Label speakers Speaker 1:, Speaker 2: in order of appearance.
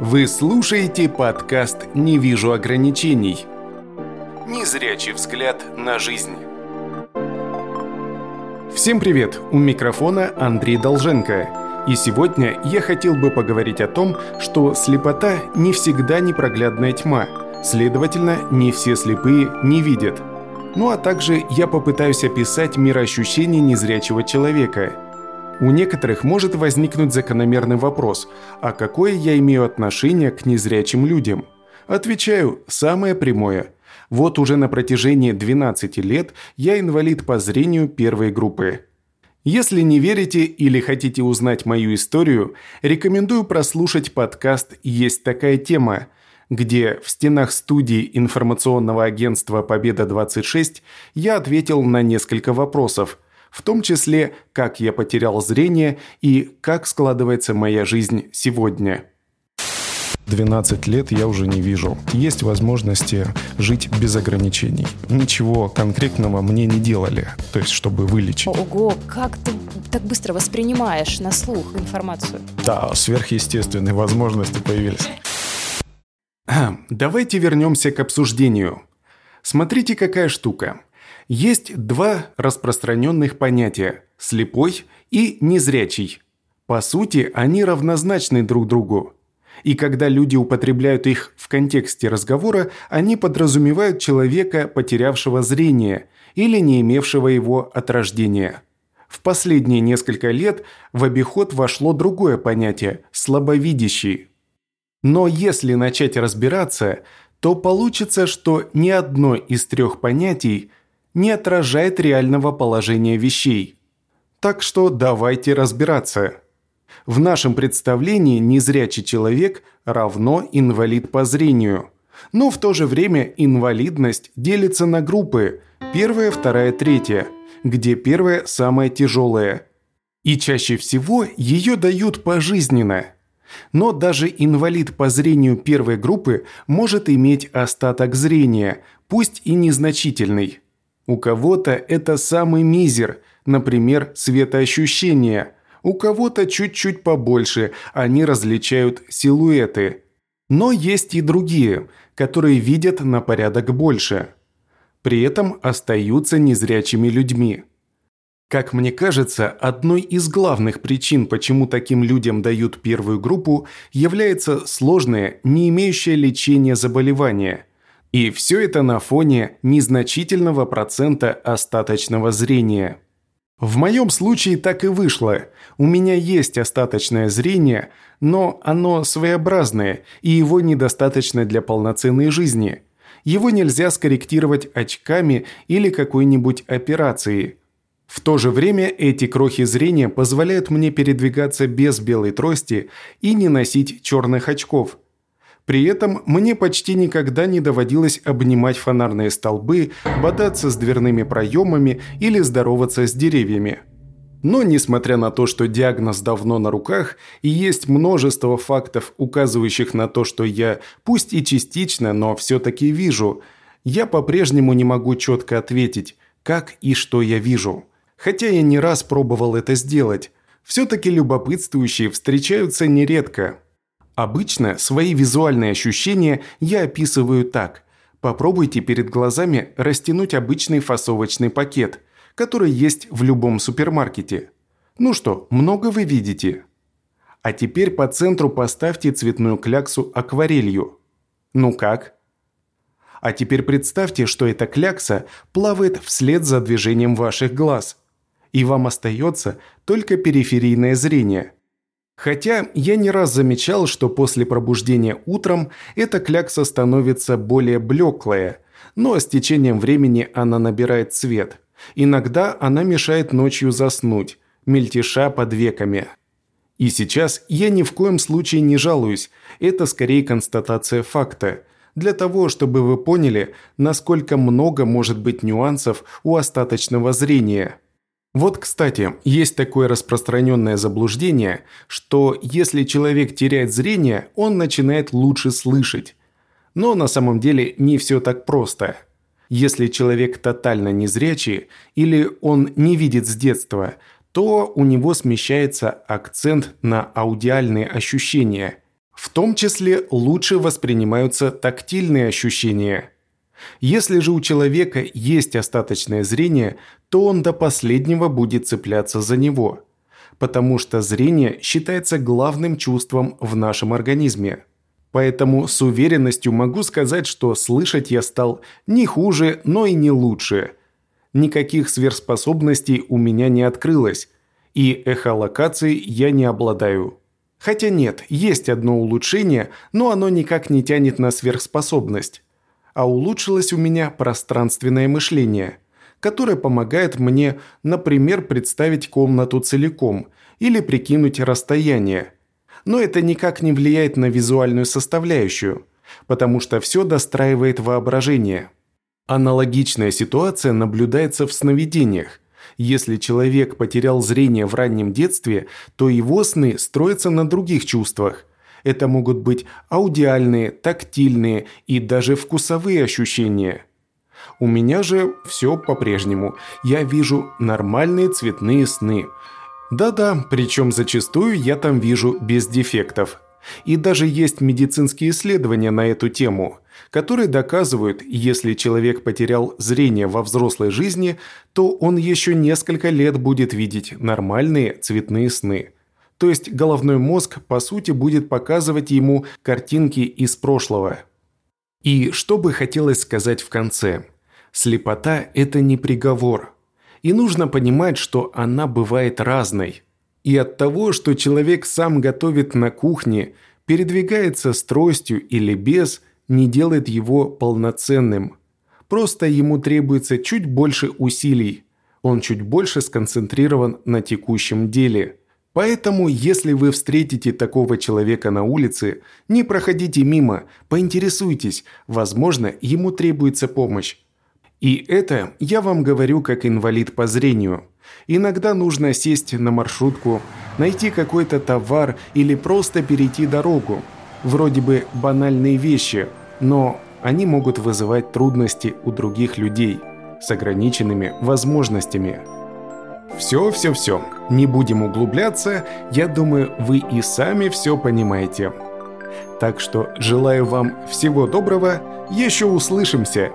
Speaker 1: Вы слушаете подкаст «Не вижу ограничений». Незрячий взгляд на жизнь. Всем привет! У микрофона Андрей Долженко. И сегодня я хотел бы поговорить о том, что слепота не всегда непроглядная тьма. Следовательно, не все слепые не видят. Ну а также я попытаюсь описать мироощущение незрячего человека – у некоторых может возникнуть закономерный вопрос, а какое я имею отношение к незрячим людям? Отвечаю, самое прямое. Вот уже на протяжении 12 лет я инвалид по зрению первой группы. Если не верите или хотите узнать мою историю, рекомендую прослушать подкаст «Есть такая тема», где в стенах студии информационного агентства «Победа-26» я ответил на несколько вопросов – в том числе, как я потерял зрение и как складывается моя жизнь сегодня.
Speaker 2: 12 лет я уже не вижу. Есть возможности жить без ограничений. Ничего конкретного мне не делали, то есть чтобы вылечить.
Speaker 3: Ого, как ты так быстро воспринимаешь на слух информацию?
Speaker 2: Да, сверхъестественные возможности появились.
Speaker 1: Давайте вернемся к обсуждению. Смотрите, какая штука. Есть два распространенных понятия – слепой и незрячий. По сути, они равнозначны друг другу. И когда люди употребляют их в контексте разговора, они подразумевают человека, потерявшего зрение или не имевшего его от рождения. В последние несколько лет в обиход вошло другое понятие – слабовидящий. Но если начать разбираться, то получится, что ни одно из трех понятий – не отражает реального положения вещей. Так что давайте разбираться. В нашем представлении незрячий человек равно инвалид по зрению. Но в то же время инвалидность делится на группы первая, вторая, третья, где первая самая тяжелая. И чаще всего ее дают пожизненно. Но даже инвалид по зрению первой группы может иметь остаток зрения, пусть и незначительный. У кого-то это самый мизер, например, светоощущение. У кого-то чуть-чуть побольше, они различают силуэты. Но есть и другие, которые видят на порядок больше. При этом остаются незрячими людьми. Как мне кажется, одной из главных причин, почему таким людям дают первую группу, является сложное, не имеющее лечения заболевание – и все это на фоне незначительного процента остаточного зрения. В моем случае так и вышло. У меня есть остаточное зрение, но оно своеобразное, и его недостаточно для полноценной жизни. Его нельзя скорректировать очками или какой-нибудь операцией. В то же время эти крохи зрения позволяют мне передвигаться без белой трости и не носить черных очков – при этом мне почти никогда не доводилось обнимать фонарные столбы, бодаться с дверными проемами или здороваться с деревьями. Но несмотря на то, что диагноз давно на руках и есть множество фактов, указывающих на то, что я, пусть и частично, но все-таки вижу, я по-прежнему не могу четко ответить, как и что я вижу. Хотя я не раз пробовал это сделать. Все-таки любопытствующие встречаются нередко, Обычно свои визуальные ощущения я описываю так. Попробуйте перед глазами растянуть обычный фасовочный пакет, который есть в любом супермаркете. Ну что, много вы видите? А теперь по центру поставьте цветную кляксу акварелью. Ну как? А теперь представьте, что эта клякса плавает вслед за движением ваших глаз. И вам остается только периферийное зрение – Хотя я не раз замечал, что после пробуждения утром эта клякса становится более блеклая, но с течением времени она набирает цвет. Иногда она мешает ночью заснуть, мельтеша под веками. И сейчас я ни в коем случае не жалуюсь, это скорее констатация факта, для того, чтобы вы поняли, насколько много может быть нюансов у остаточного зрения – вот, кстати, есть такое распространенное заблуждение, что если человек теряет зрение, он начинает лучше слышать. Но на самом деле не все так просто. Если человек тотально незрячий или он не видит с детства, то у него смещается акцент на аудиальные ощущения. В том числе лучше воспринимаются тактильные ощущения. Если же у человека есть остаточное зрение, то он до последнего будет цепляться за него, потому что зрение считается главным чувством в нашем организме. Поэтому с уверенностью могу сказать, что слышать я стал не хуже, но и не лучше. Никаких сверхспособностей у меня не открылось, и эхолокацией я не обладаю. Хотя нет, есть одно улучшение, но оно никак не тянет на сверхспособность. А улучшилось у меня пространственное мышление, которое помогает мне, например, представить комнату целиком или прикинуть расстояние. Но это никак не влияет на визуальную составляющую, потому что все достраивает воображение. Аналогичная ситуация наблюдается в сновидениях, если человек потерял зрение в раннем детстве, то его сны строятся на других чувствах. Это могут быть аудиальные, тактильные и даже вкусовые ощущения. У меня же все по-прежнему. Я вижу нормальные цветные сны. Да-да, причем зачастую я там вижу без дефектов. И даже есть медицинские исследования на эту тему, которые доказывают, если человек потерял зрение во взрослой жизни, то он еще несколько лет будет видеть нормальные цветные сны. То есть головной мозг, по сути, будет показывать ему картинки из прошлого. И что бы хотелось сказать в конце? Слепота – это не приговор. И нужно понимать, что она бывает разной – и от того, что человек сам готовит на кухне, передвигается с тростью или без, не делает его полноценным. Просто ему требуется чуть больше усилий. Он чуть больше сконцентрирован на текущем деле. Поэтому, если вы встретите такого человека на улице, не проходите мимо, поинтересуйтесь, возможно, ему требуется помощь. И это я вам говорю как инвалид по зрению – Иногда нужно сесть на маршрутку, найти какой-то товар или просто перейти дорогу. Вроде бы банальные вещи, но они могут вызывать трудности у других людей с ограниченными возможностями. Все-все-все, не будем углубляться, я думаю, вы и сами все понимаете. Так что желаю вам всего доброго, еще услышимся